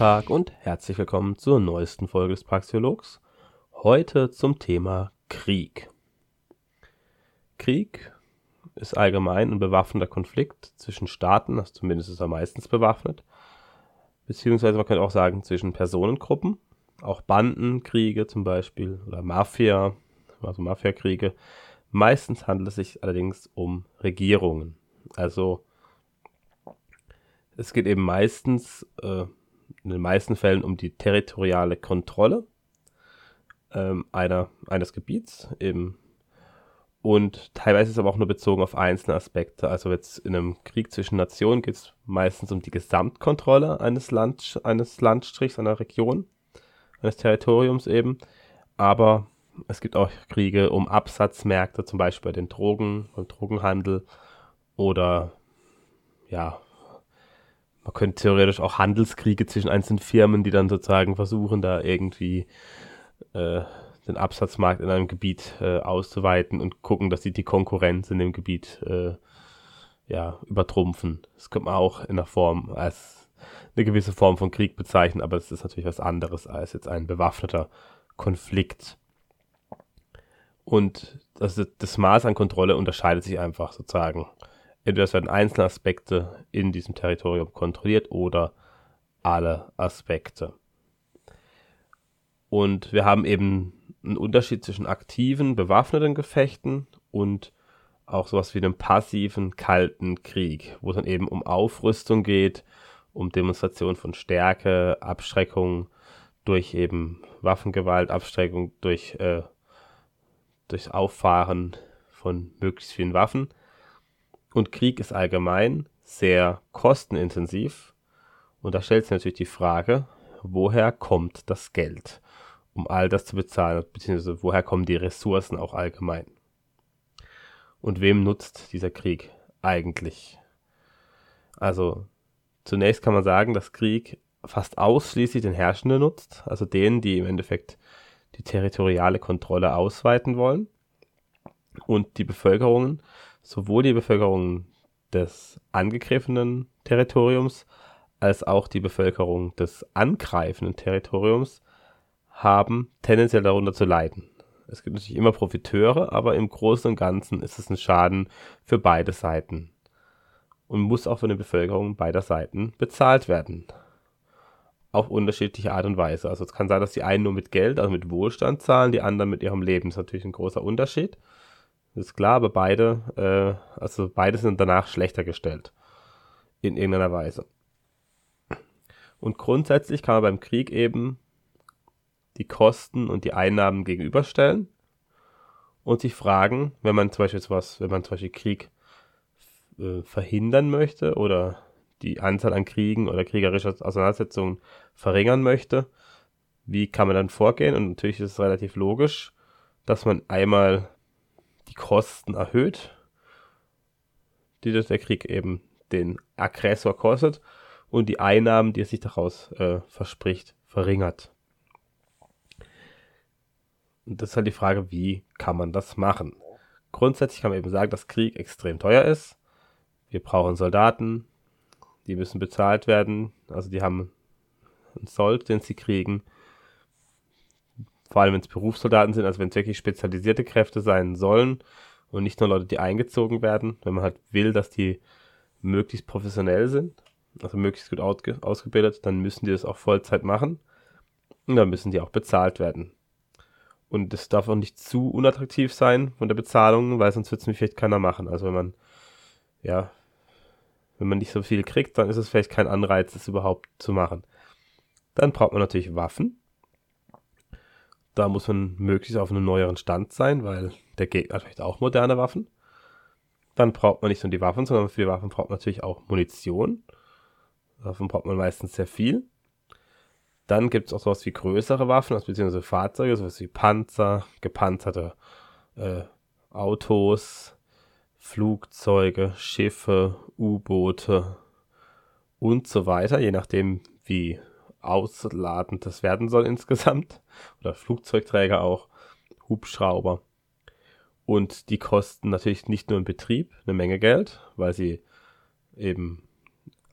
Tag und herzlich willkommen zur neuesten Folge des Praxiologs. Heute zum Thema Krieg. Krieg ist allgemein ein bewaffneter Konflikt zwischen Staaten, also zumindest ist er meistens bewaffnet, beziehungsweise man könnte auch sagen zwischen Personengruppen, auch Bandenkriege zum Beispiel oder Mafia, also Mafiakriege. Meistens handelt es sich allerdings um Regierungen. Also es geht eben meistens, äh, in den meisten Fällen um die territoriale Kontrolle ähm, einer, eines Gebiets, eben und teilweise ist es aber auch nur bezogen auf einzelne Aspekte. Also jetzt in einem Krieg zwischen Nationen geht es meistens um die Gesamtkontrolle eines, Land, eines Landstrichs, einer Region, eines Territoriums eben. Aber es gibt auch Kriege um Absatzmärkte, zum Beispiel bei den Drogen, beim Drogenhandel oder ja, man könnte theoretisch auch Handelskriege zwischen einzelnen Firmen, die dann sozusagen versuchen, da irgendwie äh, den Absatzmarkt in einem Gebiet äh, auszuweiten und gucken, dass sie die Konkurrenz in dem Gebiet äh, ja, übertrumpfen. Das könnte man auch in der Form als eine gewisse Form von Krieg bezeichnen, aber es ist natürlich was anderes als jetzt ein bewaffneter Konflikt. Und das, das Maß an Kontrolle unterscheidet sich einfach sozusagen. Entweder es werden einzelne Aspekte in diesem Territorium kontrolliert oder alle Aspekte. Und wir haben eben einen Unterschied zwischen aktiven, bewaffneten Gefechten und auch sowas wie einem passiven, kalten Krieg, wo es dann eben um Aufrüstung geht, um Demonstration von Stärke, Abschreckung durch eben Waffengewalt, Abschreckung durch, äh, durch Auffahren von möglichst vielen Waffen. Und Krieg ist allgemein sehr kostenintensiv. Und da stellt sich natürlich die Frage, woher kommt das Geld? um all das zu bezahlen, beziehungsweise woher kommen die Ressourcen auch allgemein. Und wem nutzt dieser Krieg eigentlich? Also zunächst kann man sagen, dass Krieg fast ausschließlich den Herrschenden nutzt, also denen, die im Endeffekt die territoriale Kontrolle ausweiten wollen. Und die Bevölkerungen, sowohl die Bevölkerung des angegriffenen Territoriums als auch die Bevölkerung des angreifenden Territoriums haben tendenziell darunter zu leiden. Es gibt natürlich immer Profiteure, aber im Großen und Ganzen ist es ein Schaden für beide Seiten und muss auch von der Bevölkerung beider Seiten bezahlt werden. Auf unterschiedliche Art und Weise. Also es kann sein, dass die einen nur mit Geld, also mit Wohlstand zahlen, die anderen mit ihrem Leben. Das ist natürlich ein großer Unterschied. Ist klar, aber beide, äh, also beide sind danach schlechter gestellt. In irgendeiner Weise. Und grundsätzlich kann man beim Krieg eben die Kosten und die Einnahmen gegenüberstellen und sich fragen, wenn man zum Beispiel sowas, wenn man zum Beispiel Krieg äh, verhindern möchte oder die Anzahl an Kriegen oder kriegerische Auseinandersetzungen verringern möchte, wie kann man dann vorgehen? Und natürlich ist es relativ logisch, dass man einmal die Kosten erhöht, die der Krieg eben den Aggressor kostet, und die Einnahmen, die er sich daraus äh, verspricht, verringert. Und das ist halt die Frage, wie kann man das machen? Grundsätzlich kann man eben sagen, dass Krieg extrem teuer ist. Wir brauchen Soldaten, die müssen bezahlt werden. Also die haben einen Sold, den sie kriegen. Vor allem, wenn es Berufssoldaten sind, also wenn es wirklich spezialisierte Kräfte sein sollen und nicht nur Leute, die eingezogen werden. Wenn man halt will, dass die möglichst professionell sind, also möglichst gut ausgebildet, dann müssen die das auch Vollzeit machen. Und dann müssen die auch bezahlt werden. Und es darf auch nicht zu unattraktiv sein von der Bezahlung, weil sonst wird es vielleicht keiner machen. Also wenn man, ja, wenn man nicht so viel kriegt, dann ist es vielleicht kein Anreiz, das überhaupt zu machen. Dann braucht man natürlich Waffen. Da muss man möglichst auf einem neueren Stand sein, weil der Gegner hat vielleicht auch moderne Waffen. Dann braucht man nicht nur die Waffen, sondern für die Waffen braucht man natürlich auch Munition. Davon braucht man meistens sehr viel. Dann gibt es auch sowas wie größere Waffen, also beziehungsweise Fahrzeuge, sowas wie Panzer, gepanzerte äh, Autos, Flugzeuge, Schiffe, U-Boote und so weiter, je nachdem, wie ausladend das werden soll insgesamt. Oder Flugzeugträger auch, Hubschrauber. Und die kosten natürlich nicht nur im Betrieb eine Menge Geld, weil sie eben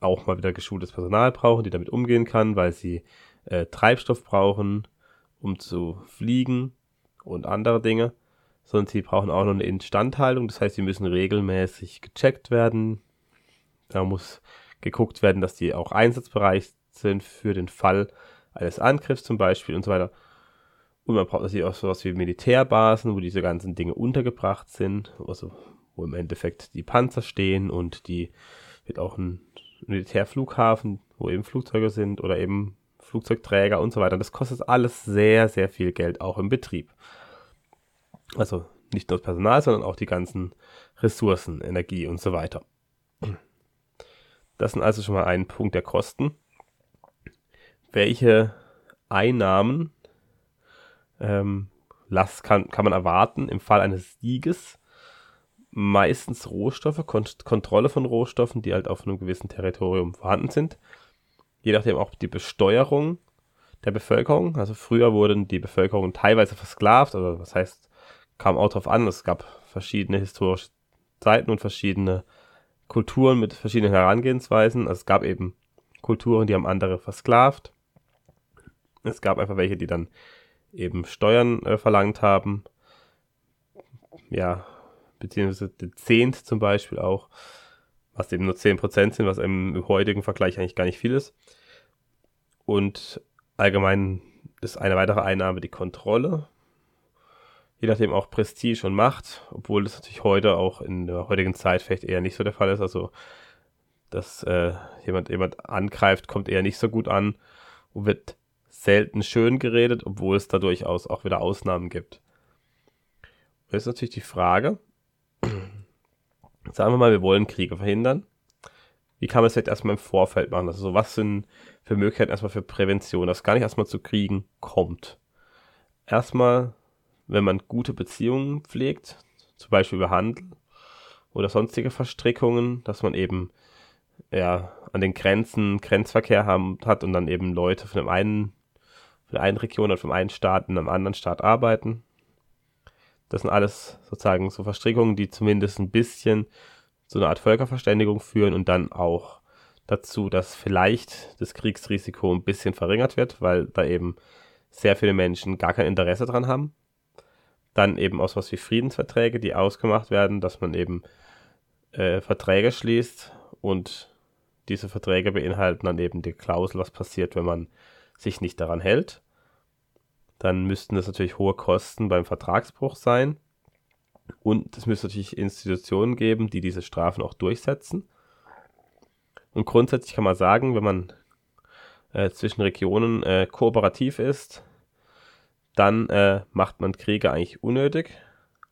auch mal wieder geschultes Personal brauchen, die damit umgehen kann, weil sie äh, Treibstoff brauchen, um zu fliegen und andere Dinge, sondern sie brauchen auch noch eine Instandhaltung. Das heißt, sie müssen regelmäßig gecheckt werden. Da muss geguckt werden, dass die auch einsatzbereit sind für den Fall eines Angriffs zum Beispiel und so weiter. Und man braucht natürlich auch sowas wie Militärbasen, wo diese ganzen Dinge untergebracht sind, also wo im Endeffekt die Panzer stehen und die wird auch ein Militärflughafen, wo eben Flugzeuge sind oder eben Flugzeugträger und so weiter. Das kostet alles sehr, sehr viel Geld, auch im Betrieb. Also nicht nur das Personal, sondern auch die ganzen Ressourcen, Energie und so weiter. Das sind also schon mal ein Punkt der Kosten. Welche Einnahmen ähm, las, kann, kann man erwarten im Fall eines Sieges? Meistens Rohstoffe, Kont Kontrolle von Rohstoffen, die halt auf einem gewissen Territorium vorhanden sind. Je nachdem auch die Besteuerung der Bevölkerung. Also früher wurden die Bevölkerung teilweise versklavt, oder was heißt, kam auch drauf an. Es gab verschiedene historische Zeiten und verschiedene Kulturen mit verschiedenen Herangehensweisen. Also es gab eben Kulturen, die haben andere versklavt. Es gab einfach welche, die dann eben Steuern äh, verlangt haben. Ja, beziehungsweise Zehnt zum Beispiel auch, was eben nur 10% sind, was im heutigen Vergleich eigentlich gar nicht viel ist. Und allgemein ist eine weitere Einnahme die Kontrolle je nachdem auch Prestige und Macht, obwohl das natürlich heute auch in der heutigen Zeit vielleicht eher nicht so der Fall ist. Also, dass äh, jemand jemand angreift, kommt eher nicht so gut an und wird selten schön geredet, obwohl es da durchaus auch wieder Ausnahmen gibt. Und jetzt ist natürlich die Frage, sagen wir mal, wir wollen Kriege verhindern. Wie kann man es jetzt erstmal im Vorfeld machen? Also, was sind für Möglichkeiten erstmal für Prävention, dass gar nicht erstmal zu Kriegen kommt? Erstmal wenn man gute Beziehungen pflegt, zum Beispiel über Handel oder sonstige Verstrickungen, dass man eben ja, an den Grenzen Grenzverkehr haben, hat und dann eben Leute von dem einen, von der einen Region oder vom einen Staat in einem anderen Staat arbeiten. Das sind alles sozusagen so Verstrickungen, die zumindest ein bisschen zu einer Art Völkerverständigung führen und dann auch dazu, dass vielleicht das Kriegsrisiko ein bisschen verringert wird, weil da eben sehr viele Menschen gar kein Interesse dran haben dann eben auch sowas wie Friedensverträge, die ausgemacht werden, dass man eben äh, Verträge schließt und diese Verträge beinhalten dann eben die Klausel, was passiert, wenn man sich nicht daran hält. Dann müssten das natürlich hohe Kosten beim Vertragsbruch sein. Und es müsste natürlich Institutionen geben, die diese Strafen auch durchsetzen. Und grundsätzlich kann man sagen, wenn man äh, zwischen Regionen äh, kooperativ ist, dann äh, macht man Kriege eigentlich unnötig.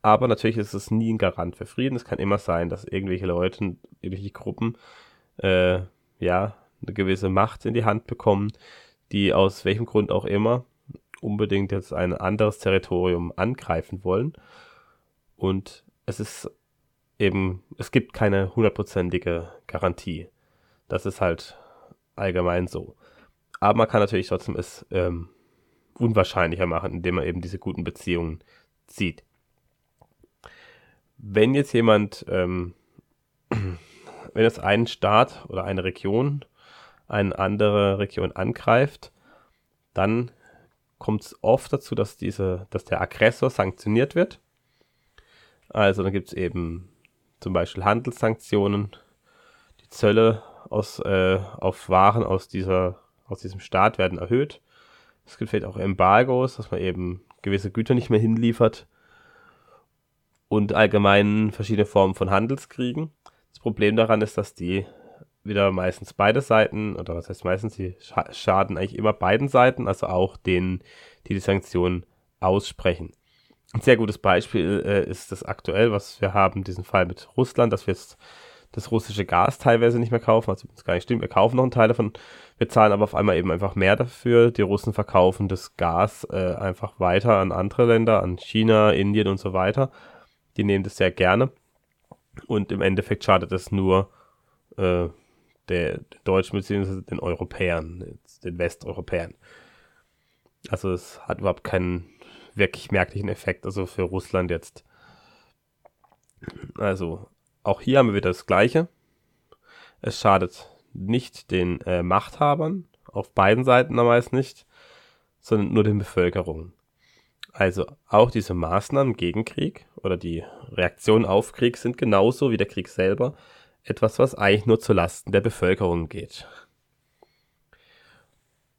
Aber natürlich ist es nie ein Garant für Frieden. Es kann immer sein, dass irgendwelche Leute, irgendwelche Gruppen, äh, ja, eine gewisse Macht in die Hand bekommen, die aus welchem Grund auch immer unbedingt jetzt ein anderes Territorium angreifen wollen. Und es ist eben, es gibt keine hundertprozentige Garantie. Das ist halt allgemein so. Aber man kann natürlich trotzdem es ähm, unwahrscheinlicher machen, indem man eben diese guten Beziehungen zieht. Wenn jetzt jemand, ähm, wenn jetzt ein Staat oder eine Region eine andere Region angreift, dann kommt es oft dazu, dass diese, dass der Aggressor sanktioniert wird. Also dann gibt es eben zum Beispiel Handelssanktionen, die Zölle aus, äh, auf Waren aus, dieser, aus diesem Staat werden erhöht. Es gibt vielleicht auch Embargos, dass man eben gewisse Güter nicht mehr hinliefert. Und allgemein verschiedene Formen von Handelskriegen. Das Problem daran ist, dass die wieder meistens beide Seiten, oder was heißt meistens, die schaden eigentlich immer beiden Seiten, also auch denen, die die Sanktionen aussprechen. Ein sehr gutes Beispiel äh, ist das aktuell, was wir haben, diesen Fall mit Russland, dass wir jetzt das russische Gas teilweise nicht mehr kaufen, was übrigens gar nicht stimmt. Wir kaufen noch einen Teil davon, wir zahlen aber auf einmal eben einfach mehr dafür. Die Russen verkaufen das Gas äh, einfach weiter an andere Länder, an China, Indien und so weiter. Die nehmen das sehr gerne. Und im Endeffekt schadet es nur äh, der, Deutschen bzw. den Europäern, den Westeuropäern. Also es hat überhaupt keinen wirklich merklichen Effekt, also für Russland jetzt. Also auch hier haben wir wieder das Gleiche. Es schadet nicht den äh, Machthabern, auf beiden Seiten meist nicht, sondern nur den Bevölkerungen. Also auch diese Maßnahmen gegen Krieg oder die Reaktionen auf Krieg sind genauso wie der Krieg selber etwas, was eigentlich nur zu Lasten der Bevölkerung geht.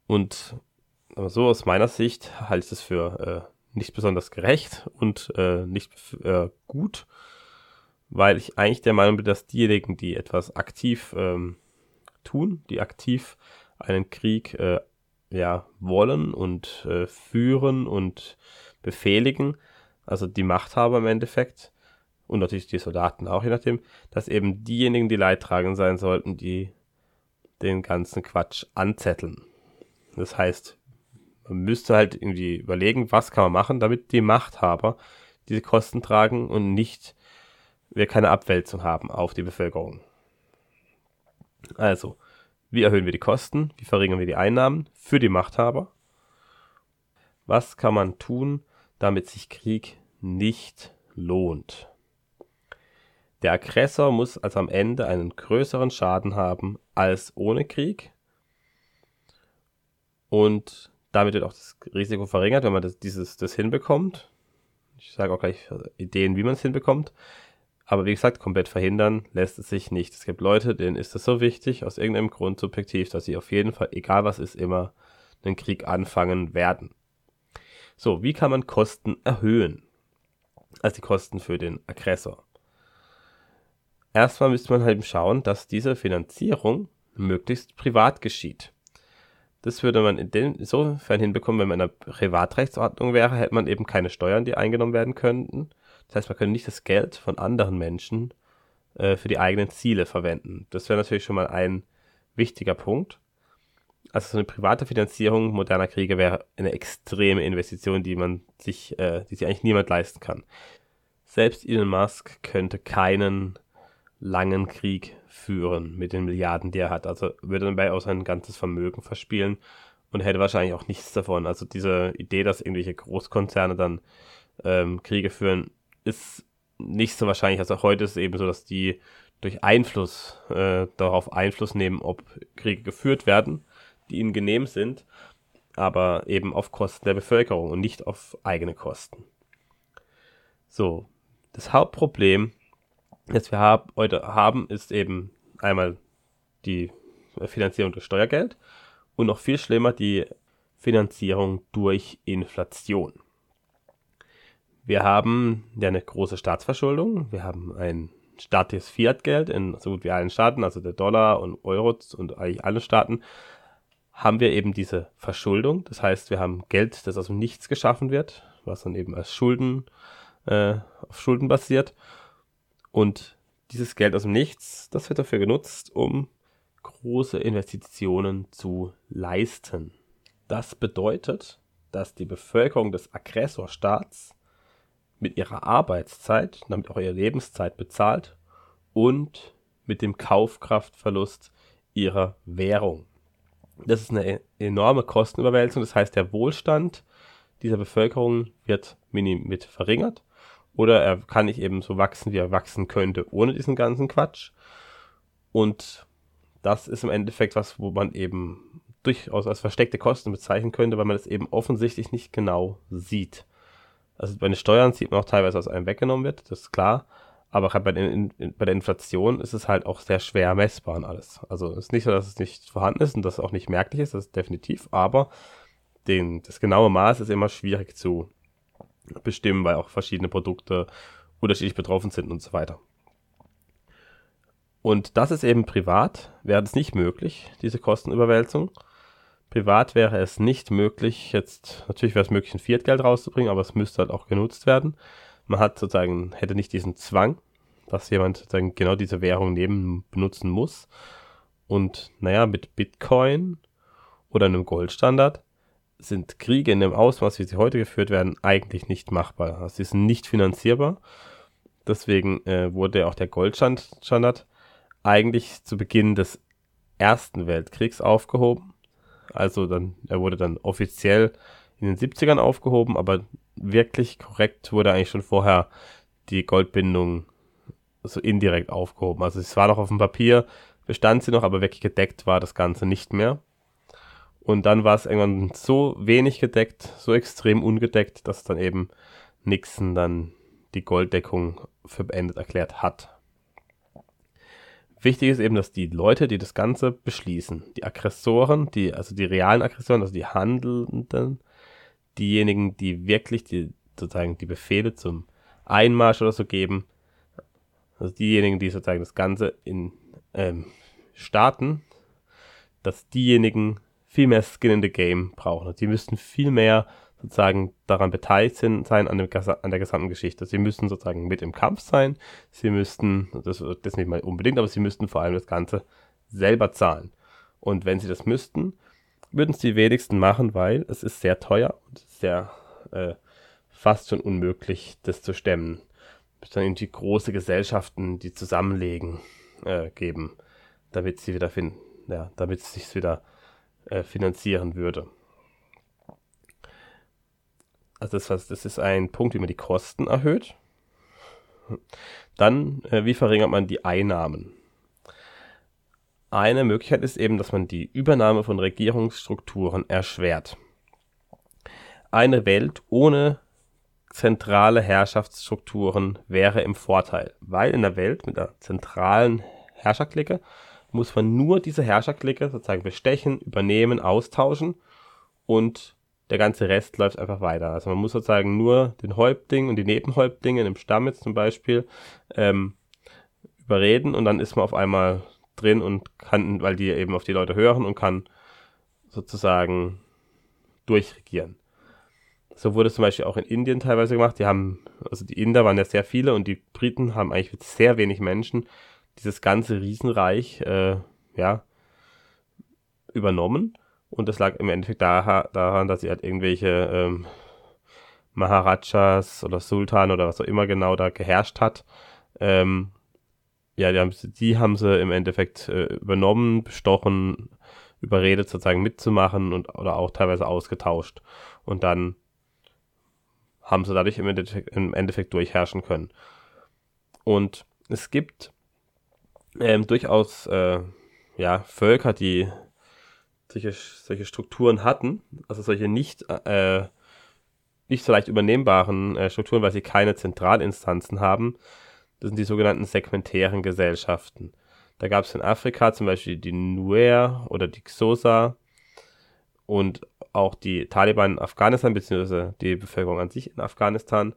Und so aus meiner Sicht halte ich es für äh, nicht besonders gerecht und äh, nicht äh, gut, weil ich eigentlich der Meinung bin, dass diejenigen, die etwas aktiv ähm, tun, die aktiv einen Krieg äh, ja, wollen und äh, führen und befehligen, also die Machthaber im Endeffekt und natürlich die Soldaten auch, je nachdem, dass eben diejenigen, die leidtragend sein sollten, die den ganzen Quatsch anzetteln. Das heißt, man müsste halt irgendwie überlegen, was kann man machen, damit die Machthaber diese Kosten tragen und nicht wir keine Abwälzung haben auf die Bevölkerung. Also, wie erhöhen wir die Kosten? Wie verringern wir die Einnahmen für die Machthaber? Was kann man tun, damit sich Krieg nicht lohnt? Der Aggressor muss also am Ende einen größeren Schaden haben als ohne Krieg. Und damit wird auch das Risiko verringert, wenn man das, dieses, das hinbekommt. Ich sage auch gleich Ideen, wie man es hinbekommt. Aber wie gesagt, komplett verhindern lässt es sich nicht. Es gibt Leute, denen ist es so wichtig, aus irgendeinem Grund subjektiv, dass sie auf jeden Fall, egal was ist, immer einen Krieg anfangen werden. So, wie kann man Kosten erhöhen? Also die Kosten für den Aggressor. Erstmal müsste man halt schauen, dass diese Finanzierung möglichst privat geschieht. Das würde man insofern hinbekommen, wenn man in einer Privatrechtsordnung wäre, hätte man eben keine Steuern, die eingenommen werden könnten. Das heißt, man könnte nicht das Geld von anderen Menschen äh, für die eigenen Ziele verwenden. Das wäre natürlich schon mal ein wichtiger Punkt. Also so eine private Finanzierung moderner Kriege wäre eine extreme Investition, die man sich, äh, die sich eigentlich niemand leisten kann. Selbst Elon Musk könnte keinen langen Krieg führen mit den Milliarden, die er hat. Also würde dabei auch sein ganzes Vermögen verspielen und hätte wahrscheinlich auch nichts davon. Also diese Idee, dass irgendwelche Großkonzerne dann ähm, Kriege führen, ist nicht so wahrscheinlich. Also heute ist es eben so, dass die durch Einfluss äh, darauf Einfluss nehmen, ob Kriege geführt werden, die ihnen genehm sind, aber eben auf Kosten der Bevölkerung und nicht auf eigene Kosten. So, das Hauptproblem das wir haben, heute haben, ist eben einmal die Finanzierung durch Steuergeld und noch viel schlimmer die Finanzierung durch Inflation. Wir haben ja eine große Staatsverschuldung. Wir haben ein staatliches Fiatgeld in so gut wie allen Staaten, also der Dollar und Euro und eigentlich alle Staaten, haben wir eben diese Verschuldung. Das heißt, wir haben Geld, das aus dem Nichts geschaffen wird, was dann eben als Schulden äh, auf Schulden basiert. Und dieses Geld aus dem Nichts, das wird dafür genutzt, um große Investitionen zu leisten. Das bedeutet, dass die Bevölkerung des Aggressorstaats mit ihrer Arbeitszeit, damit auch ihre Lebenszeit bezahlt und mit dem Kaufkraftverlust ihrer Währung. Das ist eine enorme Kostenüberwälzung. Das heißt, der Wohlstand dieser Bevölkerung wird mit verringert oder er kann nicht eben so wachsen, wie er wachsen könnte, ohne diesen ganzen Quatsch. Und das ist im Endeffekt was, wo man eben durchaus als versteckte Kosten bezeichnen könnte, weil man es eben offensichtlich nicht genau sieht. Also bei den Steuern sieht man auch teilweise, was einem weggenommen wird, das ist klar. Aber bei, den, bei der Inflation ist es halt auch sehr schwer messbar und alles. Also es ist nicht so, dass es nicht vorhanden ist und dass es auch nicht merklich ist, das ist definitiv. Aber den, das genaue Maß ist immer schwierig zu bestimmen, weil auch verschiedene Produkte unterschiedlich betroffen sind und so weiter. Und das ist eben privat, wäre es nicht möglich, diese Kostenüberwälzung. Privat wäre es nicht möglich, jetzt, natürlich wäre es möglich, ein Fiat-Geld rauszubringen, aber es müsste halt auch genutzt werden. Man hat sozusagen, hätte nicht diesen Zwang, dass jemand sozusagen genau diese Währung neben benutzen muss. Und naja, mit Bitcoin oder einem Goldstandard sind Kriege in dem Ausmaß, wie sie heute geführt werden, eigentlich nicht machbar. Also sie sind nicht finanzierbar. Deswegen äh, wurde auch der Goldstandard eigentlich zu Beginn des Ersten Weltkriegs aufgehoben. Also dann, er wurde dann offiziell in den 70ern aufgehoben, aber wirklich korrekt wurde eigentlich schon vorher die Goldbindung so indirekt aufgehoben. Also es war noch auf dem Papier, bestand sie noch, aber wirklich gedeckt war das Ganze nicht mehr. Und dann war es irgendwann so wenig gedeckt, so extrem ungedeckt, dass dann eben Nixon dann die Golddeckung für beendet erklärt hat. Wichtig ist eben, dass die Leute, die das Ganze beschließen, die Aggressoren, die, also die realen Aggressoren, also die Handelnden, diejenigen, die wirklich die, sozusagen die Befehle zum Einmarsch oder so geben, also diejenigen, die sozusagen das Ganze in ähm, starten, dass diejenigen viel mehr Skin in the Game brauchen. Also die müssten viel mehr sozusagen daran beteiligt sein an, dem, an der gesamten Geschichte. Sie müssen sozusagen mit im Kampf sein. Sie müssten, das, das nicht mal unbedingt, aber sie müssten vor allem das Ganze selber zahlen. Und wenn sie das müssten, würden es die wenigsten machen, weil es ist sehr teuer und sehr äh, fast schon unmöglich, das zu stemmen. Es dann irgendwie große Gesellschaften, die zusammenlegen, äh, geben, damit sie wieder finden, ja, damit es sich wieder äh, finanzieren würde. Also das, das ist ein Punkt, wie man die Kosten erhöht. Dann, äh, wie verringert man die Einnahmen? Eine Möglichkeit ist eben, dass man die Übernahme von Regierungsstrukturen erschwert. Eine Welt ohne zentrale Herrschaftsstrukturen wäre im Vorteil, weil in der Welt mit einer zentralen Herrscherklicke muss man nur diese Herrscherklicke sozusagen bestechen, übernehmen, austauschen und der ganze Rest läuft einfach weiter. Also man muss sozusagen nur den Häuptling und die Nebenhäuptlinge im Stamm jetzt zum Beispiel ähm, überreden und dann ist man auf einmal drin und kann, weil die eben auf die Leute hören und kann sozusagen durchregieren. So wurde es zum Beispiel auch in Indien teilweise gemacht. Die haben, also die Inder waren ja sehr viele und die Briten haben eigentlich sehr wenig Menschen dieses ganze Riesenreich, äh, ja, übernommen und das lag im Endeffekt daran, dass sie halt irgendwelche ähm, Maharajas oder Sultan oder was auch immer genau da geherrscht hat. Ähm, ja, die haben, die haben sie im Endeffekt äh, übernommen, bestochen, überredet sozusagen mitzumachen und oder auch teilweise ausgetauscht. Und dann haben sie dadurch im Endeffekt, im Endeffekt durchherrschen können. Und es gibt ähm, durchaus äh, ja, Völker, die solche, solche Strukturen hatten, also solche nicht, äh, nicht so leicht übernehmbaren äh, Strukturen, weil sie keine Zentralinstanzen haben. Das sind die sogenannten segmentären Gesellschaften. Da gab es in Afrika zum Beispiel die Nuer oder die Xhosa und auch die Taliban in Afghanistan, beziehungsweise die Bevölkerung an sich in Afghanistan.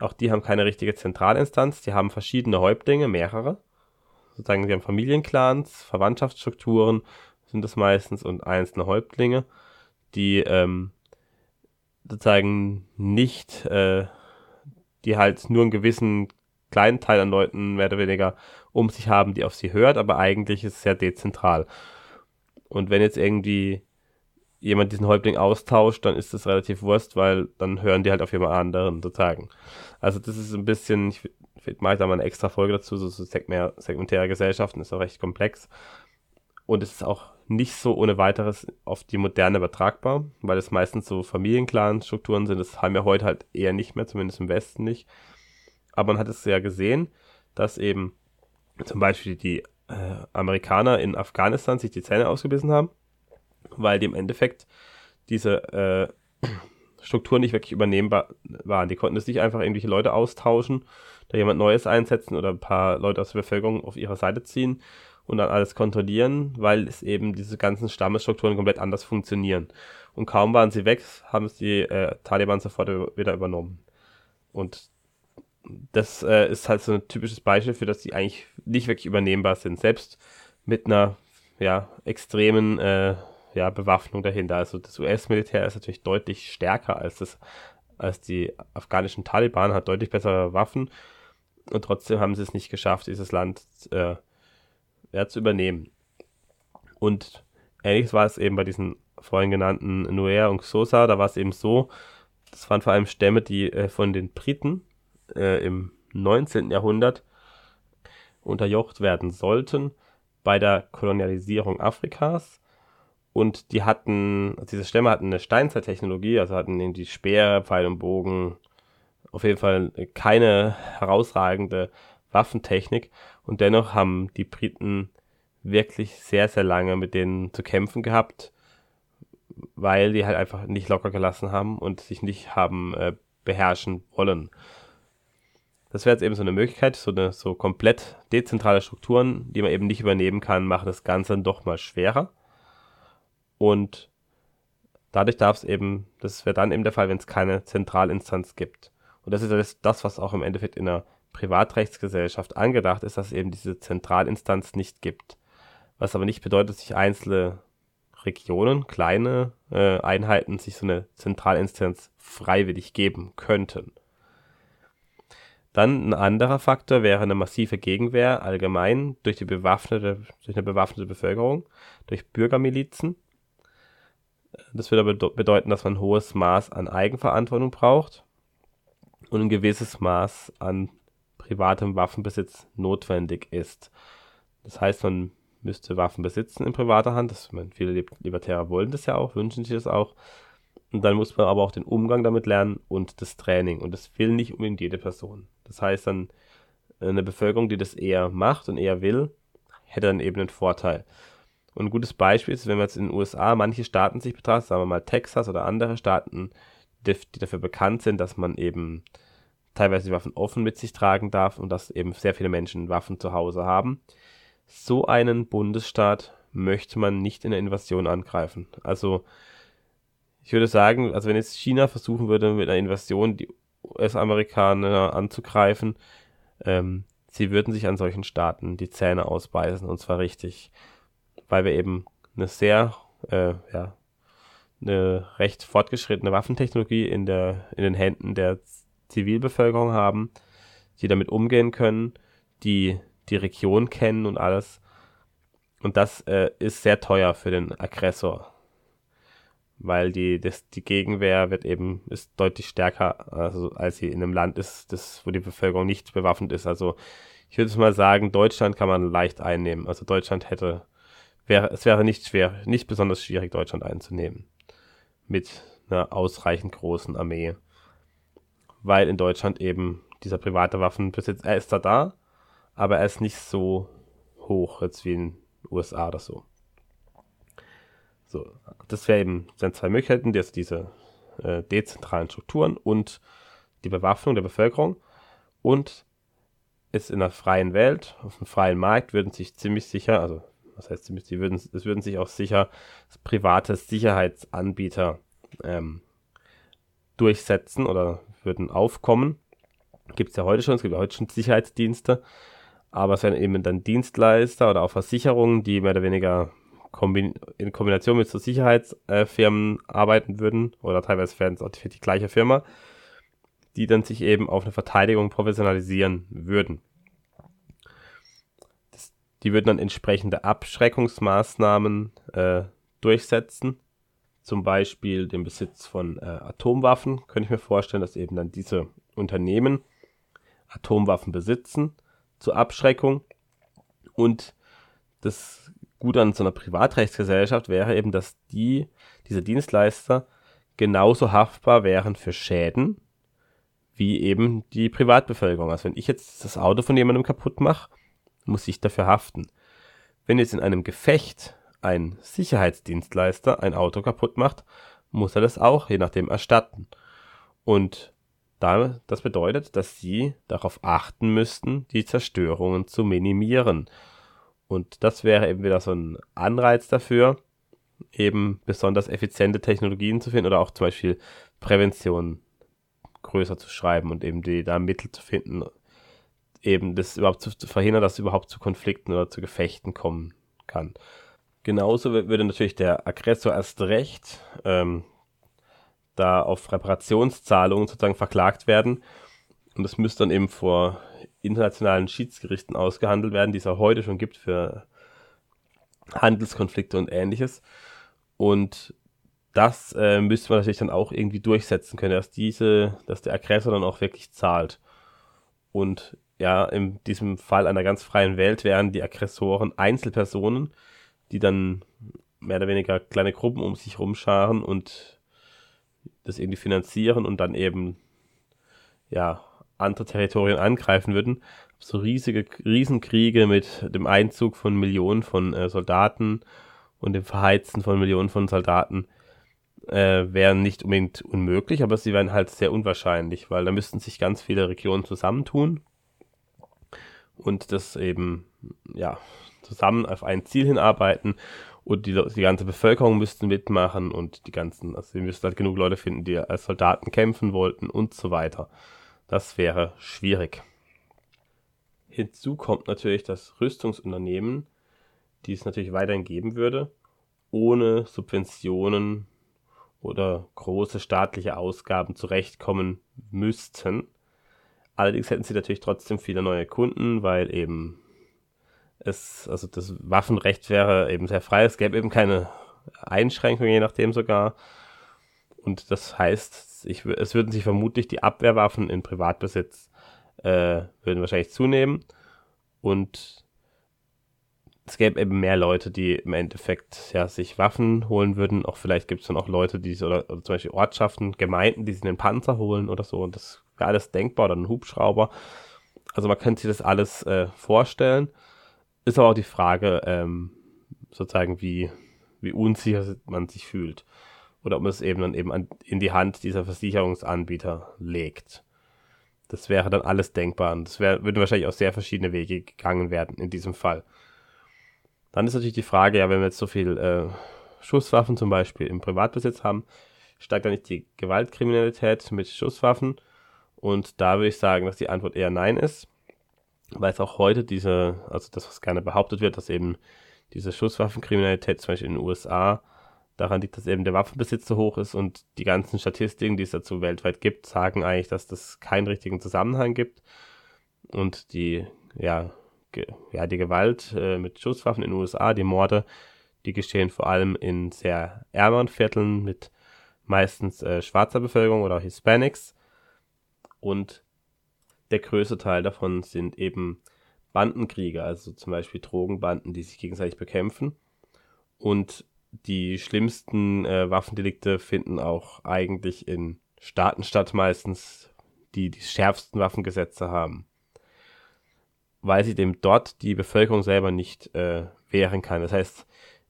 Auch die haben keine richtige Zentralinstanz, die haben verschiedene Häuptlinge, mehrere. Sozusagen, sie haben Familienclans, Verwandtschaftsstrukturen sind das meistens und einzelne Häuptlinge, die ähm, sozusagen nicht, äh, die halt nur einen gewissen kleinen Teil an Leuten mehr oder weniger um sich haben, die auf sie hört, aber eigentlich ist es sehr dezentral. Und wenn jetzt irgendwie jemand diesen Häuptling austauscht, dann ist das relativ Wurst, weil dann hören die halt auf jemand anderen sozusagen. Also das ist ein bisschen, ich, ich mache da mal eine extra Folge dazu, so, so segmentäre Gesellschaften ist auch recht komplex. Und es ist auch nicht so ohne weiteres auf die Moderne übertragbar, weil es meistens so Familienclan-Strukturen sind. Das haben wir heute halt eher nicht mehr, zumindest im Westen nicht. Aber man hat es ja gesehen, dass eben zum Beispiel die äh, Amerikaner in Afghanistan sich die Zähne ausgebissen haben, weil die im Endeffekt diese äh, Strukturen nicht wirklich übernehmbar waren. Die konnten es nicht einfach irgendwelche Leute austauschen, da jemand Neues einsetzen oder ein paar Leute aus der Bevölkerung auf ihre Seite ziehen und dann alles kontrollieren, weil es eben diese ganzen Stammesstrukturen komplett anders funktionieren. Und kaum waren sie weg, haben es die äh, Taliban sofort wieder übernommen. Und das äh, ist halt so ein typisches Beispiel für, dass die eigentlich nicht wirklich übernehmbar sind, selbst mit einer ja, extremen äh, ja, Bewaffnung dahinter. Also das US-Militär ist natürlich deutlich stärker als das, als die afghanischen Taliban, hat deutlich bessere Waffen und trotzdem haben sie es nicht geschafft, dieses Land äh, ja, zu übernehmen. Und ähnliches war es eben bei diesen vorhin genannten Nuer und Xhosa. Da war es eben so, das waren vor allem Stämme, die äh, von den Briten äh, im 19. Jahrhundert unterjocht werden sollten bei der Kolonialisierung Afrikas. Und die hatten, diese Stämme hatten eine Steinzeittechnologie, also hatten irgendwie Speere, Pfeil und Bogen, auf jeden Fall keine herausragende Waffentechnik und dennoch haben die Briten wirklich sehr, sehr lange mit denen zu kämpfen gehabt, weil die halt einfach nicht locker gelassen haben und sich nicht haben äh, beherrschen wollen. Das wäre jetzt eben so eine Möglichkeit, so eine so komplett dezentrale Strukturen, die man eben nicht übernehmen kann, machen das Ganze dann doch mal schwerer. Und dadurch darf es eben, das wäre dann eben der Fall, wenn es keine Zentralinstanz gibt. Und das ist das, was auch im Endeffekt in einer Privatrechtsgesellschaft angedacht ist, dass es eben diese Zentralinstanz nicht gibt. Was aber nicht bedeutet, dass sich einzelne Regionen, kleine äh, Einheiten sich so eine Zentralinstanz freiwillig geben könnten. Dann ein anderer Faktor wäre eine massive Gegenwehr allgemein durch die bewaffnete, durch eine bewaffnete Bevölkerung, durch Bürgermilizen. Das würde bedeuten, dass man ein hohes Maß an Eigenverantwortung braucht und ein gewisses Maß an privatem Waffenbesitz notwendig ist. Das heißt, man müsste Waffen besitzen in privater Hand. Das, meine, viele Libertäre wollen das ja auch, wünschen sich das auch. Und dann muss man aber auch den Umgang damit lernen und das Training. Und das will nicht unbedingt jede Person. Das heißt dann, eine Bevölkerung, die das eher macht und eher will, hätte dann eben einen Vorteil. Und ein gutes Beispiel ist, wenn man jetzt in den USA manche Staaten sich betrachtet, sagen wir mal Texas oder andere Staaten, die, die dafür bekannt sind, dass man eben teilweise die Waffen offen mit sich tragen darf und dass eben sehr viele Menschen Waffen zu Hause haben. So einen Bundesstaat möchte man nicht in der Invasion angreifen. Also ich würde sagen, also wenn jetzt China versuchen würde, mit einer Invasion die US-Amerikaner anzugreifen, ähm, sie würden sich an solchen Staaten die Zähne ausbeißen und zwar richtig, weil wir eben eine sehr, äh, ja, eine recht fortgeschrittene Waffentechnologie in der, in den Händen der Zivilbevölkerung haben, die damit umgehen können, die die Region kennen und alles. Und das äh, ist sehr teuer für den Aggressor weil die, das, die Gegenwehr wird eben, ist deutlich stärker, also, als sie in einem Land ist, das, wo die Bevölkerung nicht bewaffnet ist. Also ich würde mal sagen, Deutschland kann man leicht einnehmen. Also Deutschland hätte, wäre, es wäre nicht schwer, nicht besonders schwierig, Deutschland einzunehmen. Mit einer ausreichend großen Armee. Weil in Deutschland eben dieser private Waffenbesitz, er ist da da, aber er ist nicht so hoch jetzt wie in den USA oder so. So, das wäre eben, sind zwei Möglichkeiten, das diese äh, dezentralen Strukturen und die Bewaffnung der Bevölkerung. Und ist in einer freien Welt, auf einem freien Markt, würden sich ziemlich sicher, also was heißt ziemlich, sie würden, es würden sich auch sicher private Sicherheitsanbieter ähm, durchsetzen oder würden aufkommen. Gibt es ja heute schon, es gibt ja heute schon Sicherheitsdienste, aber es wären eben dann Dienstleister oder auch Versicherungen, die mehr oder weniger in Kombination mit so Sicherheitsfirmen arbeiten würden, oder teilweise wären es auch die, die gleiche Firma, die dann sich eben auf eine Verteidigung professionalisieren würden. Die würden dann entsprechende Abschreckungsmaßnahmen äh, durchsetzen, zum Beispiel den Besitz von äh, Atomwaffen. Könnte ich mir vorstellen, dass eben dann diese Unternehmen Atomwaffen besitzen zur Abschreckung und das gut an so einer Privatrechtsgesellschaft wäre eben, dass die, diese Dienstleister genauso haftbar wären für Schäden wie eben die Privatbevölkerung. Also wenn ich jetzt das Auto von jemandem kaputt mache, muss ich dafür haften. Wenn jetzt in einem Gefecht ein Sicherheitsdienstleister ein Auto kaputt macht, muss er das auch je nachdem erstatten. Und da, das bedeutet, dass sie darauf achten müssten, die Zerstörungen zu minimieren. Und das wäre eben wieder so ein Anreiz dafür, eben besonders effiziente Technologien zu finden oder auch zum Beispiel Prävention größer zu schreiben und eben die da Mittel zu finden, eben das überhaupt zu, zu verhindern, dass es überhaupt zu Konflikten oder zu Gefechten kommen kann. Genauso würde natürlich der Aggressor erst recht ähm, da auf Reparationszahlungen sozusagen verklagt werden. Und das müsste dann eben vor internationalen Schiedsgerichten ausgehandelt werden, die es auch heute schon gibt für Handelskonflikte und ähnliches. Und das äh, müsste man natürlich dann auch irgendwie durchsetzen können, dass diese, dass der Aggressor dann auch wirklich zahlt. Und ja, in diesem Fall einer ganz freien Welt wären die Aggressoren Einzelpersonen, die dann mehr oder weniger kleine Gruppen um sich rumscharen und das irgendwie finanzieren und dann eben ja andere Territorien angreifen würden. so riesige Riesenkriege mit dem Einzug von Millionen von äh, Soldaten und dem Verheizen von Millionen von Soldaten äh, wären nicht unbedingt unmöglich, aber sie wären halt sehr unwahrscheinlich, weil da müssten sich ganz viele Regionen zusammentun und das eben ja zusammen auf ein Ziel hinarbeiten und die, die ganze Bevölkerung müsste mitmachen und die ganzen, also sie müssten halt genug Leute finden, die als Soldaten kämpfen wollten und so weiter. Das wäre schwierig. Hinzu kommt natürlich das Rüstungsunternehmen, die es natürlich weiterhin geben würde, ohne Subventionen oder große staatliche Ausgaben zurechtkommen müssten. Allerdings hätten sie natürlich trotzdem viele neue Kunden, weil eben es, also das Waffenrecht wäre eben sehr frei. Es gäbe eben keine Einschränkungen, je nachdem sogar. Und das heißt, ich, es würden sich vermutlich die Abwehrwaffen in Privatbesitz äh, würden wahrscheinlich zunehmen. Und es gäbe eben mehr Leute, die im Endeffekt ja, sich Waffen holen würden. Auch vielleicht gibt es dann auch Leute, die oder, oder zum Beispiel Ortschaften, Gemeinden, die sich einen Panzer holen oder so. Und das wäre alles denkbar oder ein Hubschrauber. Also man könnte sich das alles äh, vorstellen. Ist aber auch die Frage, ähm, sozusagen, wie, wie unsicher man sich fühlt. Oder ob man es eben dann eben an, in die Hand dieser Versicherungsanbieter legt. Das wäre dann alles denkbar. Und das wär, würden wahrscheinlich auch sehr verschiedene Wege gegangen werden in diesem Fall. Dann ist natürlich die Frage, ja, wenn wir jetzt so viel äh, Schusswaffen zum Beispiel im Privatbesitz haben, steigt dann nicht die Gewaltkriminalität mit Schusswaffen? Und da würde ich sagen, dass die Antwort eher nein ist weil es auch heute diese, also das, was gerne behauptet wird, dass eben diese Schusswaffenkriminalität zum Beispiel in den USA daran liegt, dass eben der Waffenbesitz so hoch ist und die ganzen Statistiken, die es dazu weltweit gibt, sagen eigentlich, dass das keinen richtigen Zusammenhang gibt und die, ja, ja die Gewalt äh, mit Schusswaffen in den USA, die Morde, die geschehen vor allem in sehr ärmeren Vierteln mit meistens äh, schwarzer Bevölkerung oder Hispanics und der größte Teil davon sind eben Bandenkriege, also zum Beispiel Drogenbanden, die sich gegenseitig bekämpfen. Und die schlimmsten äh, Waffendelikte finden auch eigentlich in Staaten statt, meistens, die die schärfsten Waffengesetze haben. Weil sich dem dort die Bevölkerung selber nicht äh, wehren kann. Das heißt,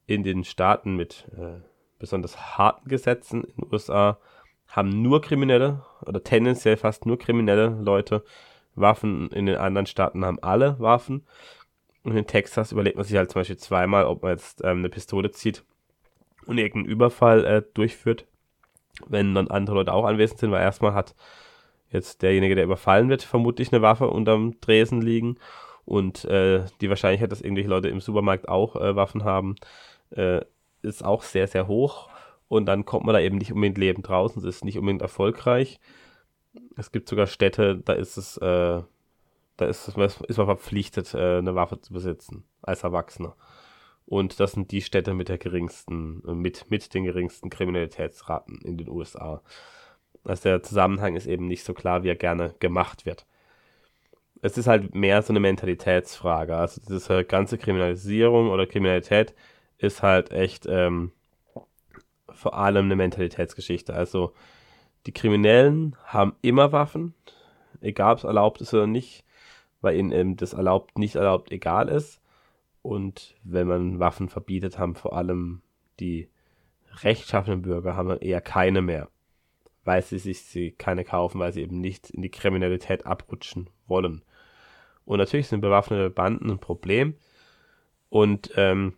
in den Staaten mit äh, besonders harten Gesetzen in den USA haben nur Kriminelle oder tendenziell fast nur kriminelle Leute Waffen. In den anderen Staaten haben alle Waffen. Und in Texas überlegt man sich halt zum Beispiel zweimal, ob man jetzt ähm, eine Pistole zieht und irgendeinen Überfall äh, durchführt, wenn dann andere Leute auch anwesend sind, weil erstmal hat jetzt derjenige, der überfallen wird, vermutlich eine Waffe unterm Dresen liegen und äh, die Wahrscheinlichkeit, dass irgendwelche Leute im Supermarkt auch äh, Waffen haben, äh, ist auch sehr, sehr hoch und dann kommt man da eben nicht unbedingt lebend draußen, es ist nicht unbedingt erfolgreich es gibt sogar Städte, da ist es, äh, da ist, ist man verpflichtet, äh, eine Waffe zu besitzen als Erwachsener. Und das sind die Städte mit der geringsten, mit, mit den geringsten Kriminalitätsraten in den USA. Also der Zusammenhang ist eben nicht so klar, wie er gerne gemacht wird. Es ist halt mehr so eine Mentalitätsfrage. Also diese ganze Kriminalisierung oder Kriminalität ist halt echt ähm, vor allem eine Mentalitätsgeschichte. Also die Kriminellen haben immer Waffen, egal ob es erlaubt ist oder nicht, weil ihnen eben das erlaubt, nicht erlaubt, egal ist. Und wenn man Waffen verbietet, haben vor allem die rechtschaffenen Bürger haben eher keine mehr, weil sie sich sie keine kaufen, weil sie eben nicht in die Kriminalität abrutschen wollen. Und natürlich sind bewaffnete Banden ein Problem. Und ähm,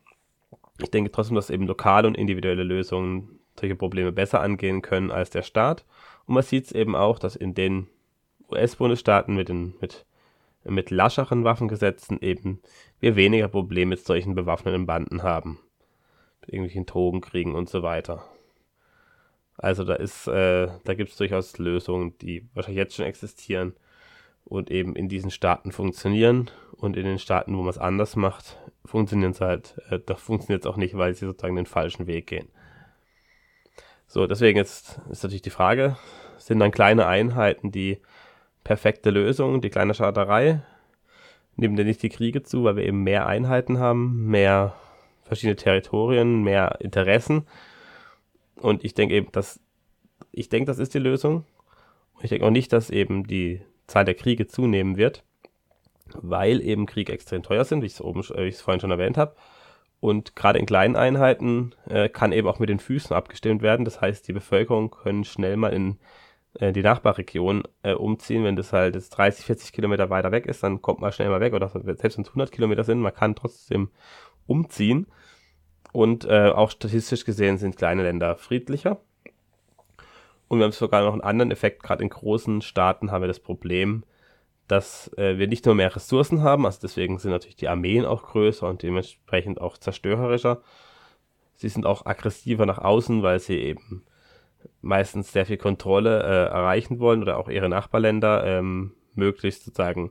ich denke trotzdem, dass eben lokale und individuelle Lösungen solche Probleme besser angehen können als der Staat. Und man sieht es eben auch, dass in den US-Bundesstaaten mit, mit, mit lascheren Waffengesetzen eben wir weniger Probleme mit solchen bewaffneten Banden haben. Mit irgendwelchen Drogenkriegen und so weiter. Also da ist, äh, da gibt es durchaus Lösungen, die wahrscheinlich jetzt schon existieren und eben in diesen Staaten funktionieren und in den Staaten, wo man es anders macht, funktionieren es halt, äh, da funktioniert es auch nicht, weil sie sozusagen den falschen Weg gehen. So, deswegen jetzt ist natürlich die Frage, sind dann kleine Einheiten die perfekte Lösung, die kleine Schadderei? Nehmen wir nicht die Kriege zu, weil wir eben mehr Einheiten haben, mehr verschiedene Territorien, mehr Interessen. Und ich denke eben, dass ich denke, das ist die Lösung. Und ich denke auch nicht, dass eben die Zahl der Kriege zunehmen wird. weil eben Kriege extrem teuer sind, wie ich es es vorhin schon erwähnt habe. Und gerade in kleinen Einheiten äh, kann eben auch mit den Füßen abgestimmt werden. Das heißt, die Bevölkerung können schnell mal in äh, die Nachbarregion äh, umziehen. Wenn das halt jetzt 30, 40 Kilometer weiter weg ist, dann kommt man schnell mal weg. Oder selbst wenn es 100 Kilometer sind, man kann trotzdem umziehen. Und äh, auch statistisch gesehen sind kleine Länder friedlicher. Und wir haben sogar noch einen anderen Effekt. Gerade in großen Staaten haben wir das Problem, dass äh, wir nicht nur mehr Ressourcen haben, also deswegen sind natürlich die Armeen auch größer und dementsprechend auch zerstörerischer. Sie sind auch aggressiver nach außen, weil sie eben meistens sehr viel Kontrolle äh, erreichen wollen oder auch ihre Nachbarländer ähm, möglichst sozusagen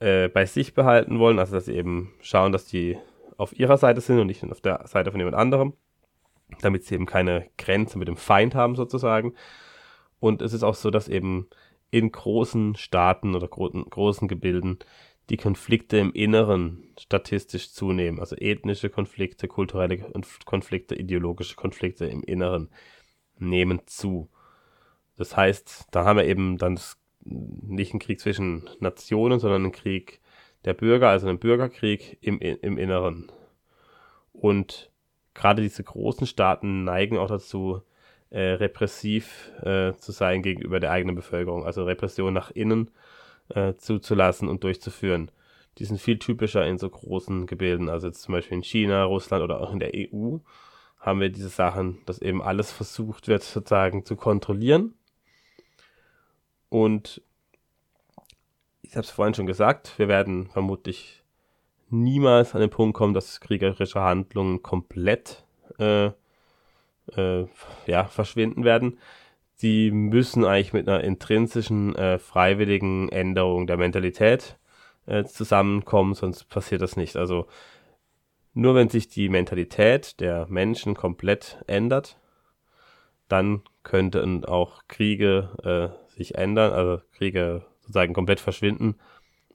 äh, bei sich behalten wollen, also dass sie eben schauen, dass die auf ihrer Seite sind und nicht auf der Seite von jemand anderem, damit sie eben keine Grenze mit dem Feind haben sozusagen. Und es ist auch so, dass eben in großen Staaten oder gro großen Gebilden die Konflikte im Inneren statistisch zunehmen. Also ethnische Konflikte, kulturelle Konflikte, ideologische Konflikte im Inneren nehmen zu. Das heißt, da haben wir eben dann nicht einen Krieg zwischen Nationen, sondern einen Krieg der Bürger, also einen Bürgerkrieg im, im Inneren. Und gerade diese großen Staaten neigen auch dazu, äh, repressiv äh, zu sein gegenüber der eigenen Bevölkerung, also Repression nach innen äh, zuzulassen und durchzuführen. Die sind viel typischer in so großen Gebilden, also jetzt zum Beispiel in China, Russland oder auch in der EU haben wir diese Sachen, dass eben alles versucht wird sozusagen zu kontrollieren. Und ich habe es vorhin schon gesagt, wir werden vermutlich niemals an den Punkt kommen, dass kriegerische Handlungen komplett äh, äh, ja, verschwinden werden. Sie müssen eigentlich mit einer intrinsischen, äh, freiwilligen Änderung der Mentalität äh, zusammenkommen, sonst passiert das nicht. Also nur wenn sich die Mentalität der Menschen komplett ändert, dann könnten auch Kriege äh, sich ändern, also Kriege sozusagen komplett verschwinden.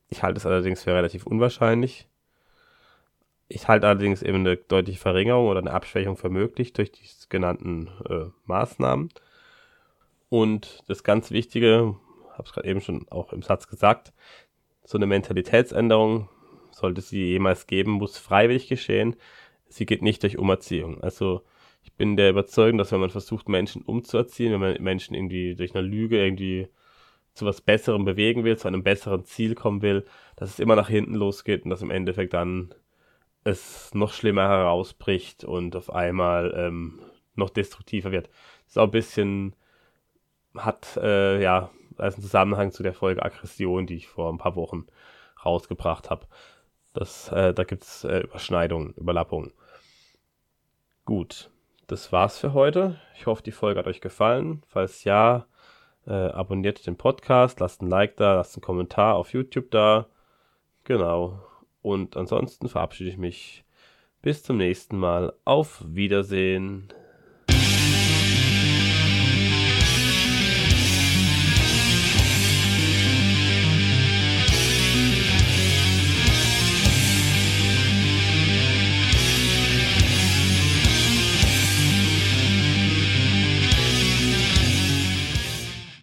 Ich halte es allerdings für relativ unwahrscheinlich. Ich halte allerdings eben eine deutliche Verringerung oder eine Abschwächung für möglich durch die genannten äh, Maßnahmen. Und das ganz Wichtige, habe es gerade eben schon auch im Satz gesagt, so eine Mentalitätsänderung, sollte sie jemals geben, muss freiwillig geschehen. Sie geht nicht durch Umerziehung. Also ich bin der Überzeugung, dass wenn man versucht, Menschen umzuerziehen, wenn man Menschen irgendwie durch eine Lüge irgendwie zu was Besserem bewegen will, zu einem besseren Ziel kommen will, dass es immer nach hinten losgeht und dass im Endeffekt dann es noch schlimmer herausbricht und auf einmal ähm, noch destruktiver wird. Das ist auch ein bisschen, hat äh, ja als einen Zusammenhang zu der Folge Aggression, die ich vor ein paar Wochen rausgebracht habe. Äh, da gibt es äh, Überschneidungen, Überlappungen. Gut, das war's für heute. Ich hoffe, die Folge hat euch gefallen. Falls ja, äh, abonniert den Podcast, lasst ein Like da, lasst einen Kommentar auf YouTube da. Genau. Und ansonsten verabschiede ich mich. Bis zum nächsten Mal. Auf Wiedersehen.